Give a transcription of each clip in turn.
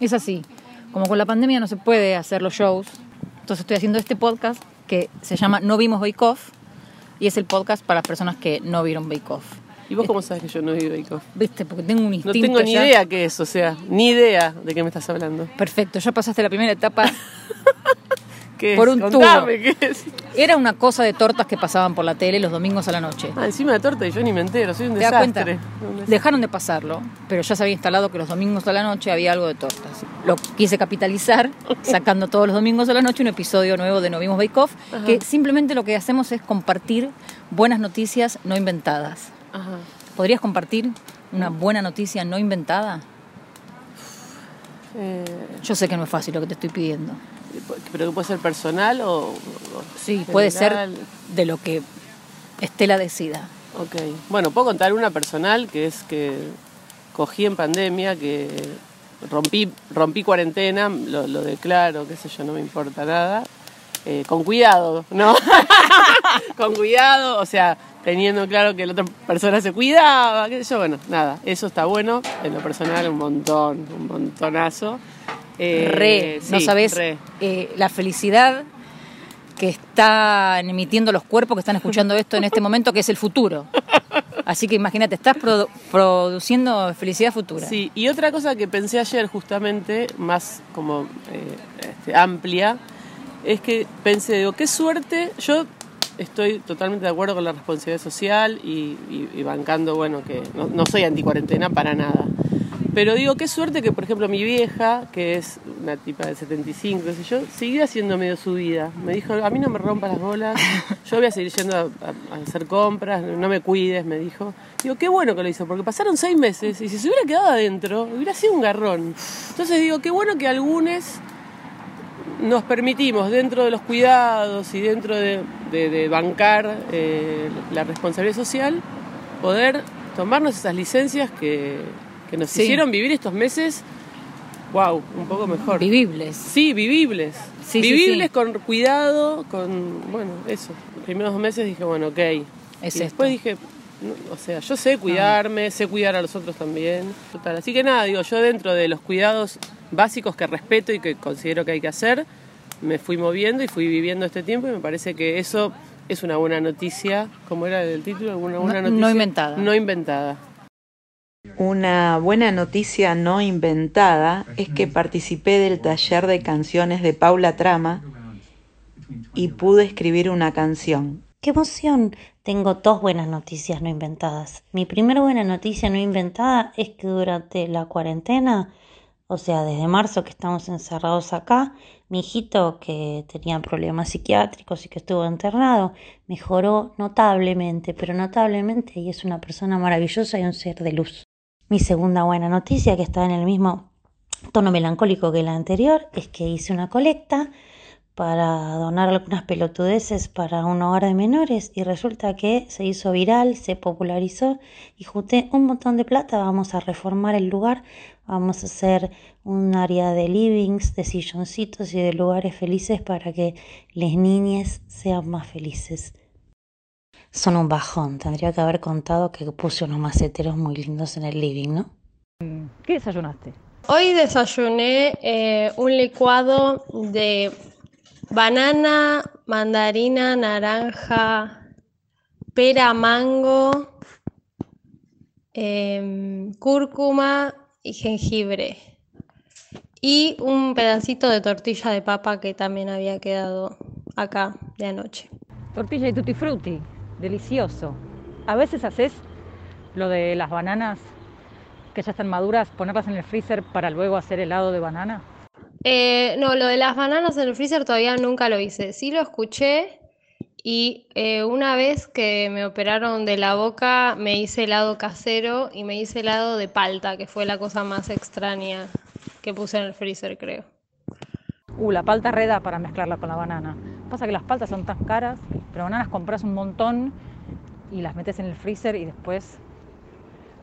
Es así. Como con la pandemia no se puede hacer los shows, entonces estoy haciendo este podcast que se llama No Vimos Bake Off y es el podcast para las personas que no vieron Bake Off. ¿Y vos cómo sabes que yo no vi Bake Off? ¿Viste? Porque tengo un No instinto tengo ni ya. idea qué es, o sea, ni idea de qué me estás hablando. Perfecto, ya pasaste la primera etapa. ¿Qué Por un Contame, ¿qué es? Era una cosa de tortas que pasaban por la tele los domingos a la noche. Ah, encima de torta y yo ni me entero, soy un ¿Te das desastre. cuenta? Dejaron de pasarlo, pero ya se había instalado que los domingos a la noche había algo de tortas. Lo quise capitalizar, sacando todos los domingos a la noche un episodio nuevo de No Vimos Bake Off, que simplemente lo que hacemos es compartir buenas noticias no inventadas. Ajá. ¿Podrías compartir una buena noticia no inventada? Eh, Yo sé que no es fácil lo que te estoy pidiendo. Pero que puede ser personal o, o Sí, puede ser de lo que Estela decida. Ok. Bueno, puedo contar una personal que es que cogí en pandemia, que rompí, rompí cuarentena, lo, lo declaro, qué sé yo, no me importa nada. Eh, con cuidado, ¿no? con cuidado, o sea, teniendo claro que la otra persona se cuidaba, qué sé yo, bueno, nada, eso está bueno, en lo personal un montón, un montonazo. Eh, re, no sí, sabes eh, la felicidad que están emitiendo los cuerpos que están escuchando esto en este momento, que es el futuro. Así que imagínate, estás produ- produciendo felicidad futura. Sí, y otra cosa que pensé ayer justamente, más como eh, este, amplia, es que pensé, digo, qué suerte, yo estoy totalmente de acuerdo con la responsabilidad social y, y- y bancando, bueno, que no, no soy anticuarentena para nada. Pero digo, qué suerte que, por ejemplo, mi vieja, que es una tipa de 75, qué sé yo, siguió haciendo medio su vida. Me dijo, a mí no me rompas las bolas, yo voy a seguir yendo a, hacer compras, no me cuides, me dijo. Digo, qué bueno que lo hizo, porque pasaron seis meses y si se hubiera quedado adentro, hubiera sido un garrón. Entonces digo, qué bueno que algunos nos permitimos, dentro de los cuidados y dentro de, de- de bancar eh, la responsabilidad social, poder tomarnos esas licencias que, que nos Sí. hicieron vivir estos meses, wow, un poco mejor. Vivibles. Sí, vivibles. Sí, vivibles sí. con cuidado, con, bueno, eso. Los primeros dos meses dije, bueno, ok. Es y después dije, no, o sea, yo sé cuidarme, sé cuidar a los otros también. Total. Así que nada, digo, yo dentro de los cuidados básicos que respeto y que considero que hay que hacer, me fui moviendo y fui viviendo este tiempo y me parece que eso es una buena noticia. ¿Cómo era el título? Una buena No- noticia. no inventada. No inventada. Una buena noticia no inventada es que participé del taller de canciones de Paula Trama y pude escribir una canción. ¡Qué emoción! Tengo dos buenas noticias no inventadas. Mi primera buena noticia no inventada es que durante la cuarentena, o sea, desde marzo que estamos encerrados acá, mi hijito que tenía problemas psiquiátricos y que estuvo internado, mejoró notablemente, pero notablemente y es una persona maravillosa y un ser de luz. Mi segunda buena noticia, que está en el mismo tono melancólico que la anterior, es que hice una colecta para donar algunas pelotudeces para un hogar de menores y resulta que se hizo viral, se popularizó y junté un montón de plata, vamos a reformar el lugar, vamos a hacer un área de livings, de silloncitos y de lugares felices para que las niñas sean más felices. Son un bajón, tendría que haber contado que puse unos maceteros muy lindos en el living, ¿no? ¿Qué desayunaste? Hoy desayuné eh, un licuado de banana, mandarina, naranja, pera, mango, em, cúrcuma y jengibre. Y un pedacito de tortilla de papa que también había quedado acá de anoche. Tortilla y tutti frutti, delicioso. A veces haces lo de las bananas que ya están maduras, ponerlas en el freezer para luego hacer helado de banana. Eh, no, lo de las bananas en el freezer todavía nunca lo hice. Sí lo escuché y eh, una vez que me operaron de la boca me hice helado casero y me hice helado de palta, que fue la cosa más extraña que puse en el freezer, creo. Uh, la palta reda para mezclarla con la banana. Pasa que las paltas son tan caras, pero bananas compras un montón y las metes en el freezer y después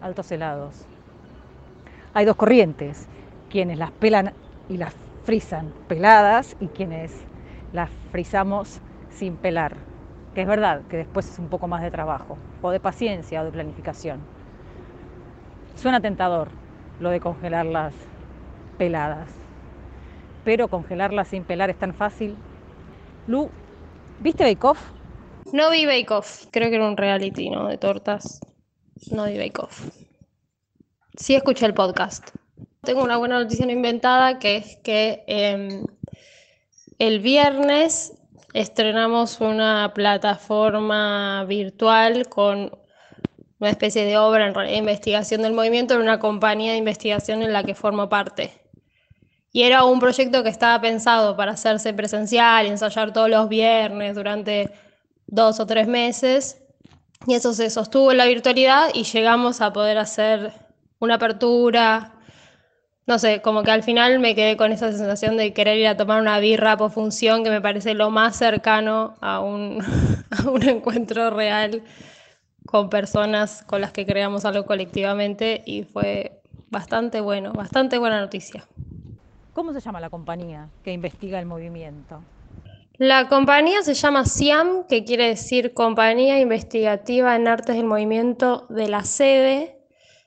altos helados. Hay dos corrientes, quienes las pelan y las frisan peladas y quienes las frizamos sin pelar, que es verdad que después es un poco más de trabajo, o de paciencia o de planificación. Suena tentador lo de congelar las, peladas. Pero congelarlas sin pelar es tan fácil. Lu, ¿viste Bake Off? No vi Bake Off, creo que era un reality, ¿no? De tortas. No vi Bake Off. Sí escuché el podcast. Tengo una buena noticia no inventada que es que em, el viernes estrenamos una plataforma virtual con una especie de obra en investigación del movimiento en una compañía de investigación en la que formo parte. Y era un proyecto que estaba pensado para hacerse presencial ensayar todos los viernes durante dos o tres meses. Y eso se sostuvo en la virtualidad y llegamos a poder hacer una apertura. No sé, como que al final me quedé con esa sensación de querer ir a tomar una birra por función, que me parece lo más cercano a un, a un encuentro real con personas con las que creamos algo colectivamente y fue bastante bueno, bastante buena noticia. ¿Cómo se llama la compañía que investiga el movimiento? La compañía se llama SIAM, que quiere decir Compañía Investigativa en Artes del Movimiento de la Sede.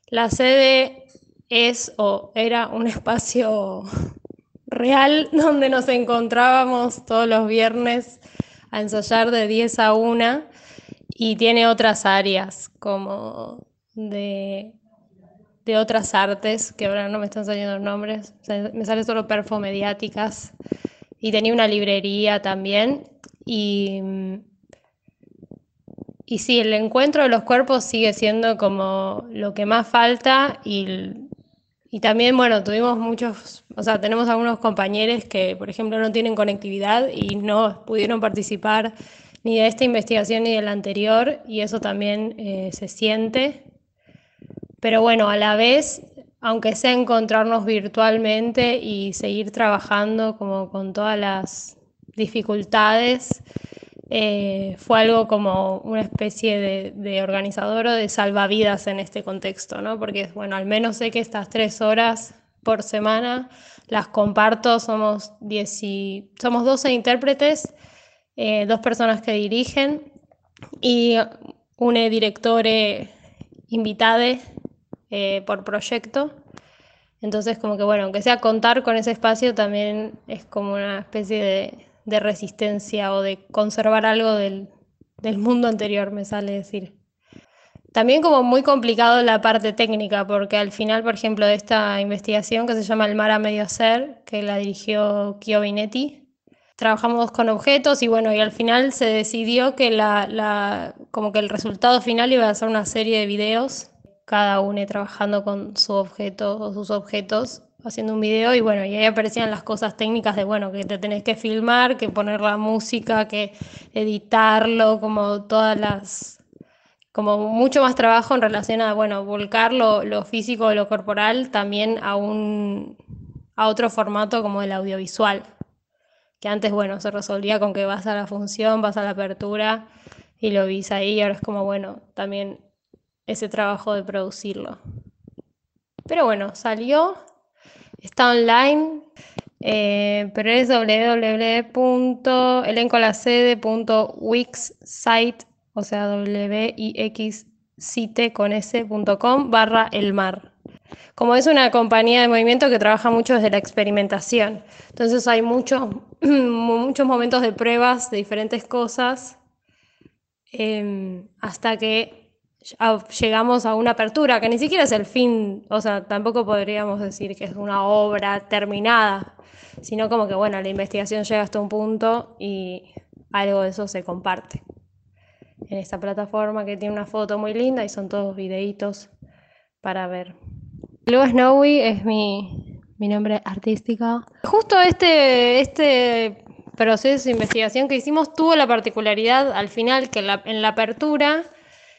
La sede es o era un espacio real donde nos encontrábamos todos los viernes a ensayar de 10 a 1 y tiene otras áreas como de, de otras artes, que ahora no me están saliendo los nombres, me sale solo perfomediáticas y tenía una librería también y, y sí, el encuentro de los cuerpos sigue siendo como lo que más falta y, y también, bueno, tuvimos muchos, o sea, tenemos algunos compañeros que, por ejemplo, no tienen conectividad y no pudieron participar ni de esta investigación ni de la anterior, y eso también eh, se siente. Pero bueno, a la vez, aunque sea encontrarnos virtualmente y seguir trabajando como con todas las dificultades, eh, fue algo como una especie de, organizador o de salvavidas en este contexto, ¿no? Porque, bueno, al menos sé que estas tres horas por semana las comparto, somos, somos 12 intérpretes eh, dos personas que dirigen y un director invitado eh, por proyecto. Entonces, como que bueno, aunque sea contar con ese espacio, también es como una especie de, resistencia o de conservar algo del, del, mundo anterior, me sale decir. También como muy complicado la parte técnica, porque al final, por ejemplo, de esta investigación que se llama El mar a medio ser, que la dirigió Kio trabajamos con objetos y bueno, y al final se decidió que la, como que el resultado final iba a ser una serie de videos, cada uno trabajando con su objeto o sus objetos, haciendo un video y bueno, y ahí aparecían las cosas técnicas de bueno, que te tenés que filmar, que poner la música, que editarlo, como todas las como mucho más trabajo en relación a, bueno, volcar lo, lo físico, lo corporal también a un a otro formato como el audiovisual que antes, bueno, se resolvía con que vas a la función, vas a la apertura y lo vis ahí, ahora es como, bueno, también ese trabajo de producirlo. Pero bueno, salió, está online, eh, pero es www.elencolacede.wixsite, o sea, w i x con s.com barra el mar. Como es una compañía de movimiento que trabaja mucho desde la experimentación, entonces hay muchos, muchos momentos de pruebas de diferentes cosas em, hasta que llegamos a una apertura, que ni siquiera es el fin, o sea, tampoco podríamos decir que es una obra terminada, sino como que, bueno, la investigación llega hasta un punto y algo de eso se comparte en esta plataforma que tiene una foto muy linda y son todos videitos para ver. Luego Snowy es mi, nombre artístico. Justo este, este proceso de investigación que hicimos tuvo la particularidad al final que en la, apertura,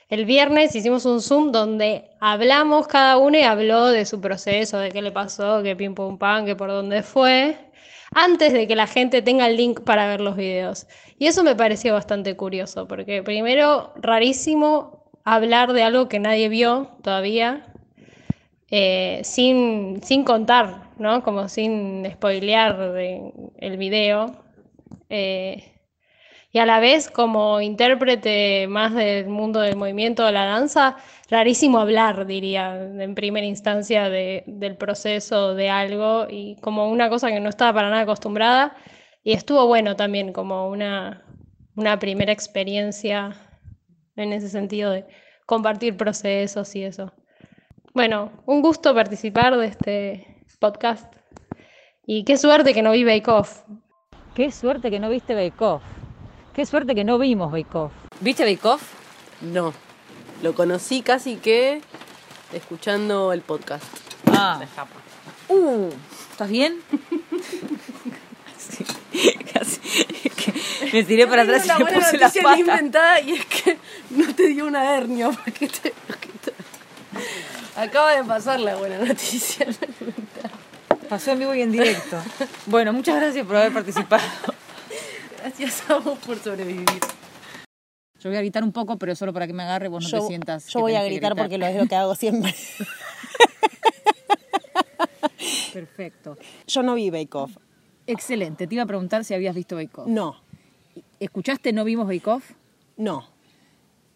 el viernes hicimos un Zoom donde hablamos cada uno y habló de su proceso, de qué le pasó, qué pim pum pam, qué por dónde fue, antes de que la gente tenga el link para ver los videos. Y eso me pareció bastante curioso, porque primero, rarísimo hablar de algo que nadie vio todavía, eh, sin, sin, contar, ¿no? Como sin spoilear el video. Eh, y a la vez como intérprete más del mundo del movimiento de la danza, rarísimo hablar, diría, en primera instancia de, del proceso de algo y como una cosa que no estaba para nada acostumbrada y estuvo bueno también como una, una primera experiencia en ese sentido de compartir procesos y eso. Bueno, un gusto participar de este podcast y qué suerte que no vi Bake. Qué suerte que no viste Bake. Qué suerte que no vimos Bake Off. ¿Viste Bake Off? No, lo conocí casi que escuchando el podcast. Ah. Uh, ¿estás bien? sí, casi. Me tiré para atrás y me puse las patas. inventada y es que no te dio una hernia. Porque te- Acaba de pasar la buena noticia. Pasó en vivo y en directo. Bueno, muchas gracias por haber participado. Gracias a vos por sobrevivir. Yo voy a gritar un poco, pero solo para que me agarre, vos no yo, te sientas. yo voy a gritar porque lo es lo que hago siempre. Perfecto. Yo no vi Bake Off. Excelente. Te iba a preguntar si habías visto Bake Off. No, ¿Escuchaste No Vimos Bake Off? no.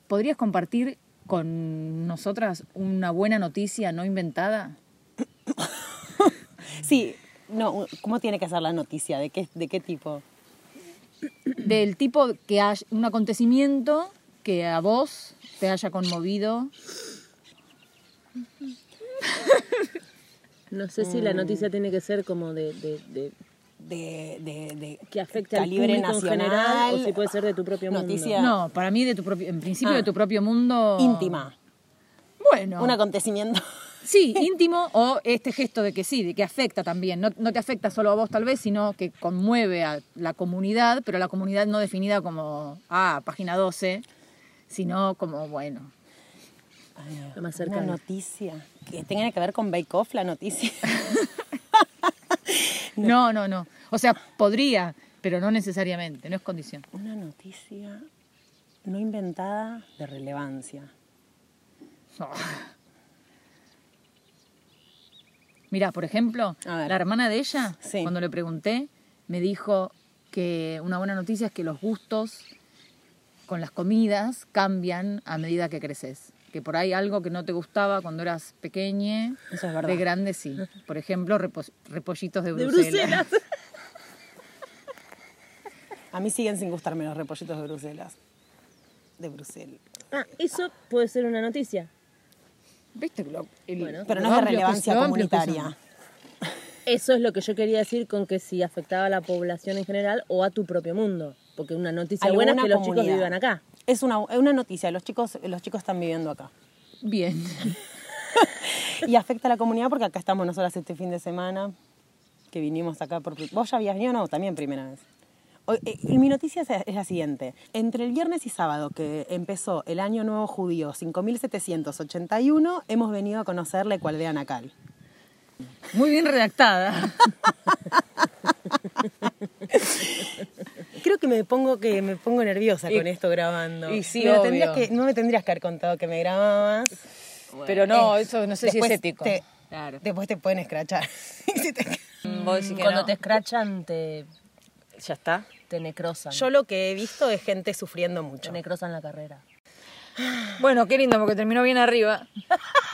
¿Podrías compartir con nosotras una buena noticia no inventada? Sí, no, ¿cómo tiene que ser la noticia? ¿De qué, de qué tipo? Del tipo que hay un acontecimiento que a vos te haya conmovido. No sé si la noticia tiene que ser como de, de- de- De, de, de que afecte al calibre nacional. en general o si puede ser de tu propio mundo. Noticia No, para mí de tu propio, en principio Ah. de tu propio mundo. íntima. Bueno. Un acontecimiento. Sí, íntimo o este gesto de que sí, de que afecta también. No, no te afecta solo a vos tal vez, sino que conmueve a la comunidad, pero la comunidad no definida como, ah, página 12, sino como, bueno. Lo más Una noticia. Que tenga que ver con Bake Off la noticia. No, no, no. O sea, podría, pero no necesariamente, no es condición. Una noticia no inventada de relevancia. Mira, por ejemplo, la hermana de ella, Sí. cuando le pregunté, me dijo que una buena noticia es que los gustos con las comidas cambian a medida que creces. Que por ahí algo que no te gustaba cuando eras pequeña, Eso es verdad. de grande sí. Por ejemplo, repo- repollitos de De Bruselas. Bruselas. A mí siguen sin gustarme los repollitos de Bruselas. De Bruselas. Ah, eso puede ser una noticia. ¿Viste? Lo- el- Bueno. Pero no es de relevancia comunitaria. Eso es lo que yo quería decir con que si afectaba a la población en general o a tu propio mundo. Porque una noticia buena es que los chicos vivan acá. Es una, es una noticia, los chicos, los chicos están viviendo acá. Bien. Y afecta a la comunidad porque acá estamos nosotras este fin de semana, que vinimos acá por... ¿Vos ya habías venido? No, también primera vez. Hoy- eh, mi noticia es, la siguiente. Entre el viernes y sábado, que empezó el Año Nuevo Judío 5781, hemos venido a conocer la Ecualdea Anacal. Muy bien redactada. Creo que me pongo, que me pongo nerviosa Y- con esto grabando. y sí, obvio. tendrías que- no me tendrías que haber contado que me grababas. Pero no, Eh, eso no sé si es ético. te- Claro. Después te pueden escrachar. Si te- Vos decís que Cuando no. te escrachan, te, Ya está. te necrosan. Yo lo que he visto es gente sufriendo mucho. Te necrosan la carrera. Bueno, qué lindo, porque terminó bien arriba.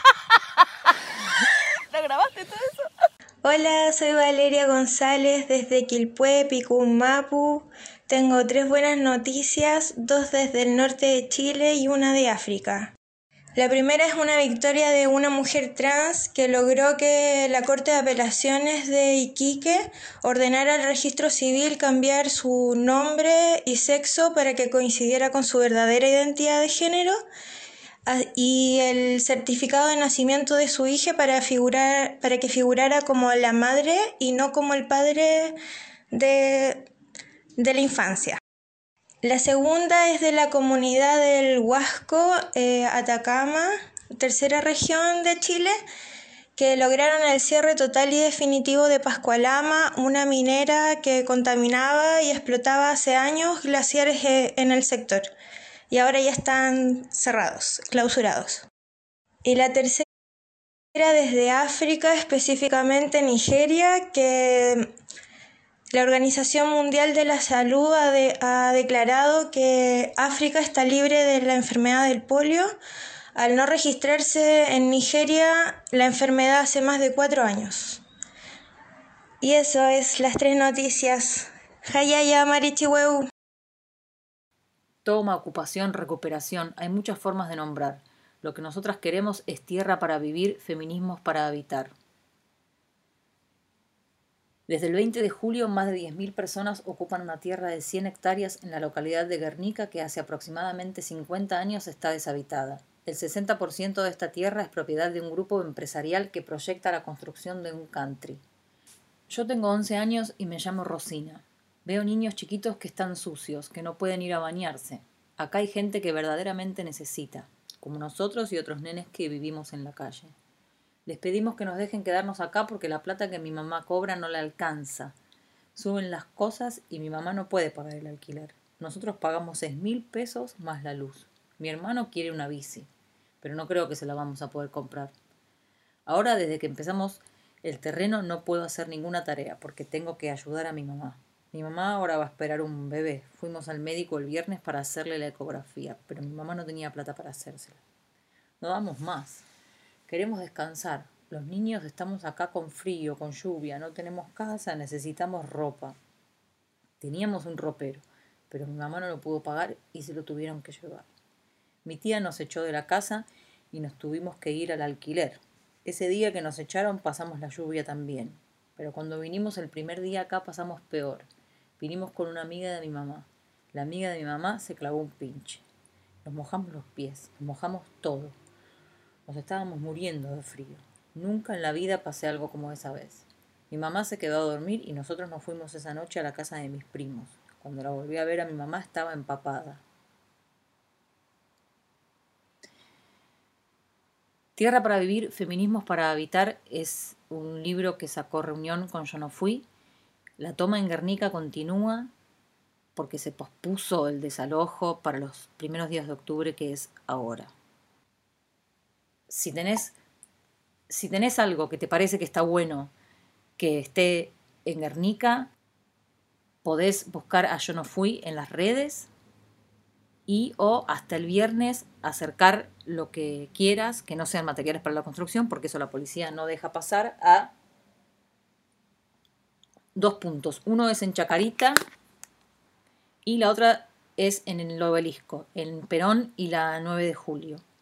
Hola, soy Valeria González desde Quilpué, Picumapu. Tengo tres buenas noticias, dos desde el norte de Chile y una de África. La primera es una victoria de una mujer trans que logró que la Corte de Apelaciones de Iquique ordenara al registro civil cambiar su nombre y sexo para que coincidiera con su verdadera identidad de género y el certificado de nacimiento de su hija para, figurar, para que figurara como la madre y no como el padre de, de la infancia. La segunda es de la comunidad del Huasco, eh, Atacama, tercera región de Chile, que lograron el cierre total y definitivo de Pascualama, una minera que contaminaba y explotaba hace años glaciares eh, en el sector y ahora ya están cerrados, clausurados. Y la tercera desde África, específicamente Nigeria, que La Organización Mundial de la Salud ha, declarado que África está libre de la enfermedad del polio al no registrarse en Nigeria la enfermedad hace más de cuatro años. Y eso es las tres noticias. Hayaya Marichiweu. Toma, ocupación, recuperación. Hay muchas formas de nombrar. Lo que nosotras queremos es tierra para vivir, feminismos para habitar. Desde el 20 de julio, más de 10.000 personas ocupan una tierra de 100 hectáreas en la localidad de Guernica que hace aproximadamente 50 años está deshabitada. El 60% de esta tierra es propiedad de un grupo empresarial que proyecta la construcción de un country. Yo tengo 11 años y me llamo Rosina. Veo niños chiquitos que están sucios, que no pueden ir a bañarse. Acá hay gente que verdaderamente necesita, como nosotros y otros nenes que vivimos en la calle. Les pedimos que nos dejen quedarnos acá porque la plata que mi mamá cobra no le alcanza. Suben las cosas y mi mamá no puede pagar el alquiler. Nosotros pagamos seis mil pesos más la luz. Mi hermano quiere una bici, pero no creo que se la vamos a poder comprar. Ahora, desde que empezamos el terreno, no puedo hacer ninguna tarea porque tengo que ayudar a mi mamá. Mi mamá ahora va a esperar un bebé. Fuimos al médico el viernes para hacerle la ecografía, pero mi mamá no tenía plata para hacérsela. No damos más. Queremos descansar. Los niños estamos acá con frío, con lluvia, no tenemos casa, necesitamos ropa. Teníamos un ropero, pero mi mamá no lo pudo pagar y se lo tuvieron que llevar. Mi tía nos echó de la casa y nos tuvimos que ir al alquiler. Ese día que nos echaron pasamos la lluvia también, pero cuando vinimos el primer día acá pasamos peor. Vinimos con una amiga de mi mamá. La amiga de mi mamá se clavó un pinche. Nos mojamos los pies, nos mojamos todo. Nos estábamos muriendo de frío. Nunca en la vida pasé algo como esa vez. Mi mamá se quedó a dormir y nosotros nos fuimos esa noche a la casa de mis primos. Cuando la volví a ver a mi mamá estaba empapada. Tierra para vivir, feminismos para habitar es un libro que sacó reunión con Yo no fui. La toma en Guernica continúa porque se pospuso el desalojo para los primeros días de octubre que es ahora si tenés, si tenés algo que te parece que está bueno que esté en Guernica, podés buscar a Yo no fui en las redes y o hasta el viernes acercar lo que quieras, que no sean materiales para la construcción, porque eso la policía no deja pasar a dos puntos. Uno es en Chacarita y la otra es en el obelisco, en Perón y la 9 de julio.